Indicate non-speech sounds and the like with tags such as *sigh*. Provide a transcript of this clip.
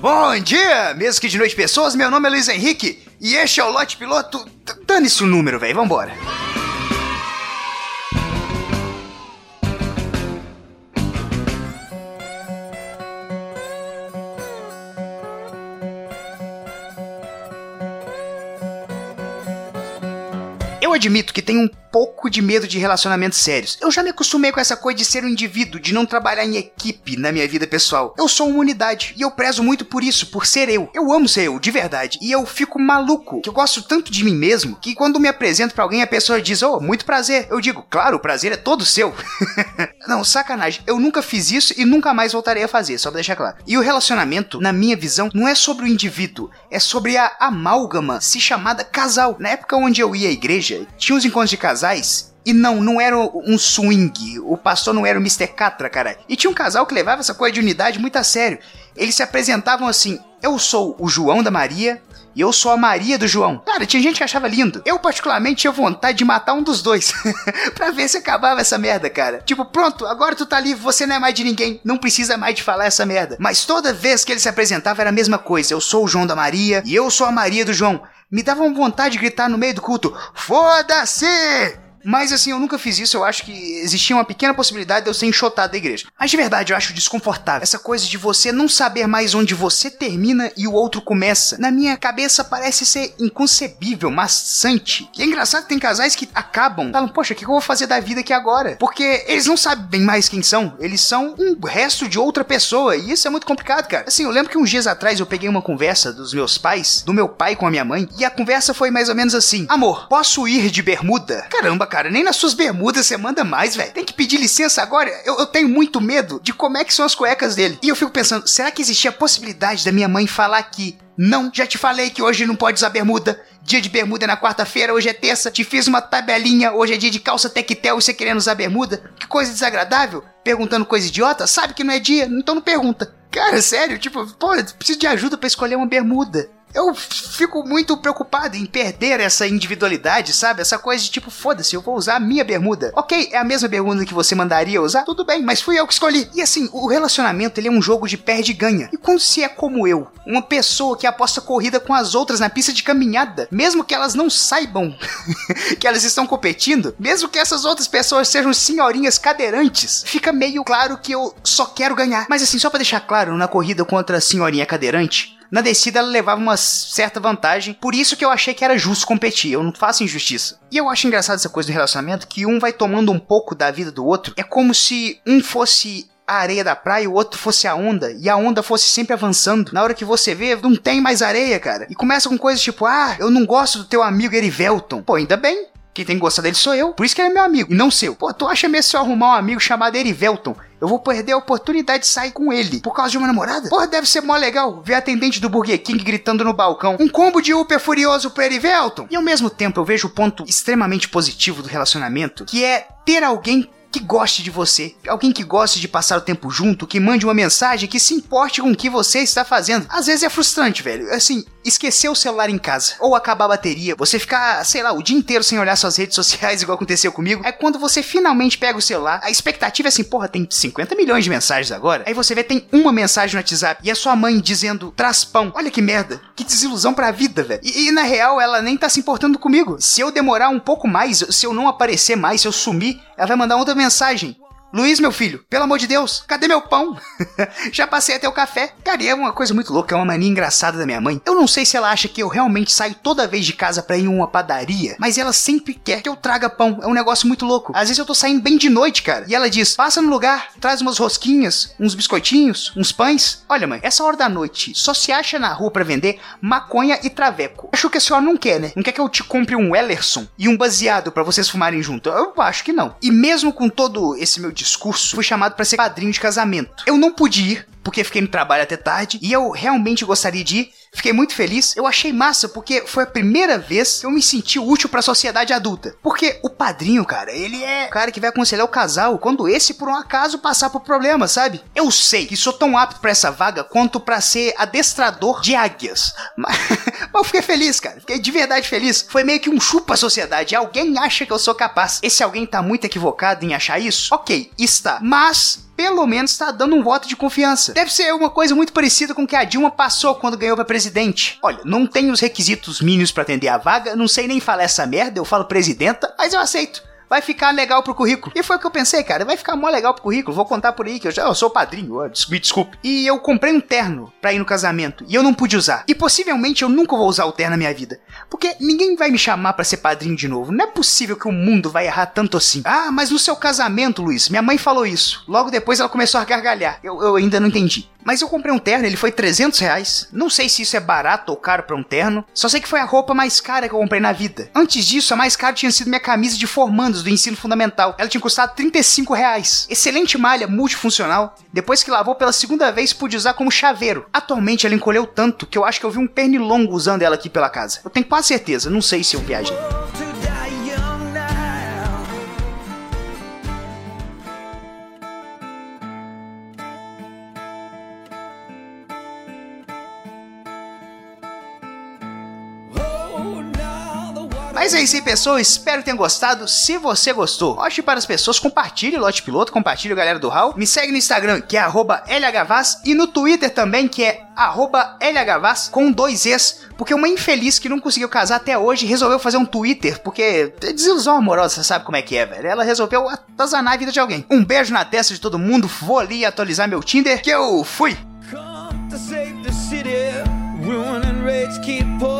Bom dia, mesmo que de noite pessoas, meu nome é Luiz Henrique e este é o lote piloto. Dane-se o número, velho, vambora. Eu admito que tenho um pouco de medo de relacionamentos sérios. Eu já me acostumei com essa coisa de ser um indivíduo, de não trabalhar em equipe na minha vida pessoal. Eu sou uma unidade e eu prezo muito por isso, por ser eu. Eu amo ser eu, de verdade. E eu fico maluco, que eu gosto tanto de mim mesmo, que quando me apresento para alguém a pessoa diz: "Oh, muito prazer". Eu digo: "Claro, o prazer é todo seu". *laughs* não, sacanagem. Eu nunca fiz isso e nunca mais voltarei a fazer, só pra deixar claro. E o relacionamento, na minha visão, não é sobre o indivíduo, é sobre a amálgama se chamada casal. Na época onde eu ia à igreja, tinha os encontros de casais e não, não era um swing. O pastor não era o Mr. Catra, cara. E tinha um casal que levava essa coisa de unidade muito a sério. Eles se apresentavam assim: Eu sou o João da Maria e eu sou a Maria do João. Cara, tinha gente que achava lindo. Eu, particularmente, tinha vontade de matar um dos dois. *laughs* pra ver se acabava essa merda, cara. Tipo, pronto, agora tu tá livre, você não é mais de ninguém. Não precisa mais de falar essa merda. Mas toda vez que ele se apresentava era a mesma coisa. Eu sou o João da Maria e eu sou a Maria do João. Me dava vontade de gritar no meio do culto: Foda-se! Mas assim, eu nunca fiz isso, eu acho que existia uma pequena possibilidade de eu ser enxotado da igreja. Mas de verdade, eu acho desconfortável. Essa coisa de você não saber mais onde você termina e o outro começa. Na minha cabeça parece ser inconcebível, maçante. E é engraçado que tem casais que acabam, falam, poxa, o que eu vou fazer da vida aqui agora? Porque eles não sabem mais quem são, eles são um resto de outra pessoa. E isso é muito complicado, cara. Assim, eu lembro que uns dias atrás eu peguei uma conversa dos meus pais, do meu pai com a minha mãe, e a conversa foi mais ou menos assim: Amor, posso ir de bermuda? Caramba, cara, nem nas suas bermudas você manda mais, velho. Tem que pedir licença agora. Eu, eu, tenho muito medo de como é que são as cuecas dele. E eu fico pensando, será que existia a possibilidade da minha mãe falar que não, já te falei que hoje não pode usar bermuda. Dia de bermuda é na quarta-feira, hoje é terça. Te fiz uma tabelinha, hoje é dia de calça tectel e você querendo usar bermuda. Que coisa desagradável. Perguntando coisa idiota, sabe que não é dia, então não pergunta. Cara, sério, tipo, pô, preciso de ajuda para escolher uma bermuda eu fico muito preocupado em perder essa individualidade, sabe? Essa coisa de tipo, foda-se, eu vou usar a minha bermuda. Ok, é a mesma bermuda que você mandaria usar? Tudo bem, mas fui eu que escolhi. E assim, o relacionamento ele é um jogo de perde e ganha. E quando se é como eu, uma pessoa que aposta corrida com as outras na pista de caminhada, mesmo que elas não saibam *laughs* que elas estão competindo, mesmo que essas outras pessoas sejam senhorinhas cadeirantes, fica meio claro que eu só quero ganhar. Mas assim, só para deixar claro, na corrida contra a senhorinha cadeirante, na descida ela levava uma certa vantagem, por isso que eu achei que era justo competir, eu não faço injustiça. E eu acho engraçado essa coisa do relacionamento, que um vai tomando um pouco da vida do outro, é como se um fosse a areia da praia e o outro fosse a onda, e a onda fosse sempre avançando. Na hora que você vê, não tem mais areia, cara. E começa com coisas tipo, ah, eu não gosto do teu amigo Erivelton. Pô, ainda bem. Quem tem que gostar dele sou eu. Por isso que ele é meu amigo, e não seu. Pô, tu acha mesmo se eu arrumar um amigo chamado Erivelton? Eu vou perder a oportunidade de sair com ele por causa de uma namorada? Porra, deve ser mó legal ver a atendente do Burger King gritando no balcão: um combo de Uber furioso pra Erivelton. E ao mesmo tempo eu vejo o ponto extremamente positivo do relacionamento, que é ter alguém que goste de você, alguém que goste de passar o tempo junto, que mande uma mensagem, que se importe com o que você está fazendo. Às vezes é frustrante, velho. Assim, esquecer o celular em casa, ou acabar a bateria, você ficar, sei lá, o dia inteiro sem olhar suas redes sociais, *laughs* igual aconteceu comigo. É quando você finalmente pega o celular, a expectativa é assim, porra, tem 50 milhões de mensagens agora. Aí você vê, tem uma mensagem no WhatsApp e a sua mãe dizendo, traz pão. Olha que merda, que desilusão pra vida, velho. E, e na real, ela nem tá se importando comigo. Se eu demorar um pouco mais, se eu não aparecer mais, se eu sumir, ela vai mandar outra mensagem. Luiz, meu filho, pelo amor de Deus, cadê meu pão? *laughs* Já passei até o café. Cara, e é uma coisa muito louca, é uma mania engraçada da minha mãe. Eu não sei se ela acha que eu realmente saio toda vez de casa pra ir em uma padaria, mas ela sempre quer que eu traga pão. É um negócio muito louco. Às vezes eu tô saindo bem de noite, cara. E ela diz: passa no lugar, traz umas rosquinhas, uns biscoitinhos, uns pães. Olha, mãe, essa hora da noite só se acha na rua para vender maconha e traveco. Acho que a senhora não quer, né? Não quer que eu te compre um Ellerson e um baseado para vocês fumarem junto? Eu acho que não. E mesmo com todo esse meu discurso, fui chamado para ser padrinho de casamento. Eu não pude ir, porque fiquei no trabalho até tarde, e eu realmente gostaria de ir. Fiquei muito feliz. Eu achei massa porque foi a primeira vez que eu me senti útil para a sociedade adulta. Porque o padrinho, cara, ele é o cara que vai aconselhar o casal quando esse por um acaso passar por problema, sabe? Eu sei que sou tão apto para essa vaga quanto para ser adestrador de águias. *laughs* Mas, mas eu fiquei feliz, cara. Fiquei de verdade feliz. Foi meio que um chupa a sociedade. Alguém acha que eu sou capaz. Esse alguém tá muito equivocado em achar isso? OK, está. Mas pelo menos tá dando um voto de confiança. Deve ser uma coisa muito parecida com o que a Dilma passou quando ganhou pra presidente. Olha, não tenho os requisitos mínimos para atender a vaga, não sei nem falar essa merda, eu falo presidenta, mas eu aceito vai ficar legal pro currículo. E foi o que eu pensei, cara, vai ficar mó legal pro currículo, vou contar por aí que eu já eu sou padrinho, me desculpe. E eu comprei um terno pra ir no casamento e eu não pude usar. E possivelmente eu nunca vou usar o terno na minha vida. Porque ninguém vai me chamar para ser padrinho de novo. Não é possível que o mundo vai errar tanto assim. Ah, mas no seu casamento, Luiz, minha mãe falou isso. Logo depois ela começou a gargalhar. Eu, eu ainda não entendi. Mas eu comprei um terno, ele foi 300 reais. Não sei se isso é barato ou caro para um terno. Só sei que foi a roupa mais cara que eu comprei na vida. Antes disso, a mais cara tinha sido minha camisa de formandos do ensino fundamental. Ela tinha custado 35 reais. Excelente malha, multifuncional. Depois que lavou pela segunda vez, pude usar como chaveiro. Atualmente ela encolheu tanto que eu acho que eu vi um pernilongo usando ela aqui pela casa. Eu tenho quase certeza, não sei se eu viajei. Mas é isso aí, pessoal. Espero que tenham gostado. Se você gostou, mostre para as pessoas, compartilhe o Lote Piloto, compartilhe a galera do HAL. Me segue no Instagram, que é LHVaz, e no Twitter também, que é LHVaz, com dois Es, porque uma infeliz que não conseguiu casar até hoje resolveu fazer um Twitter, porque é desilusão amorosa, você sabe como é que é, velho. Ela resolveu atazanar a vida de alguém. Um beijo na testa de todo mundo, vou ali atualizar meu Tinder, que eu fui! Come to save the city, ruin and rage keep pouring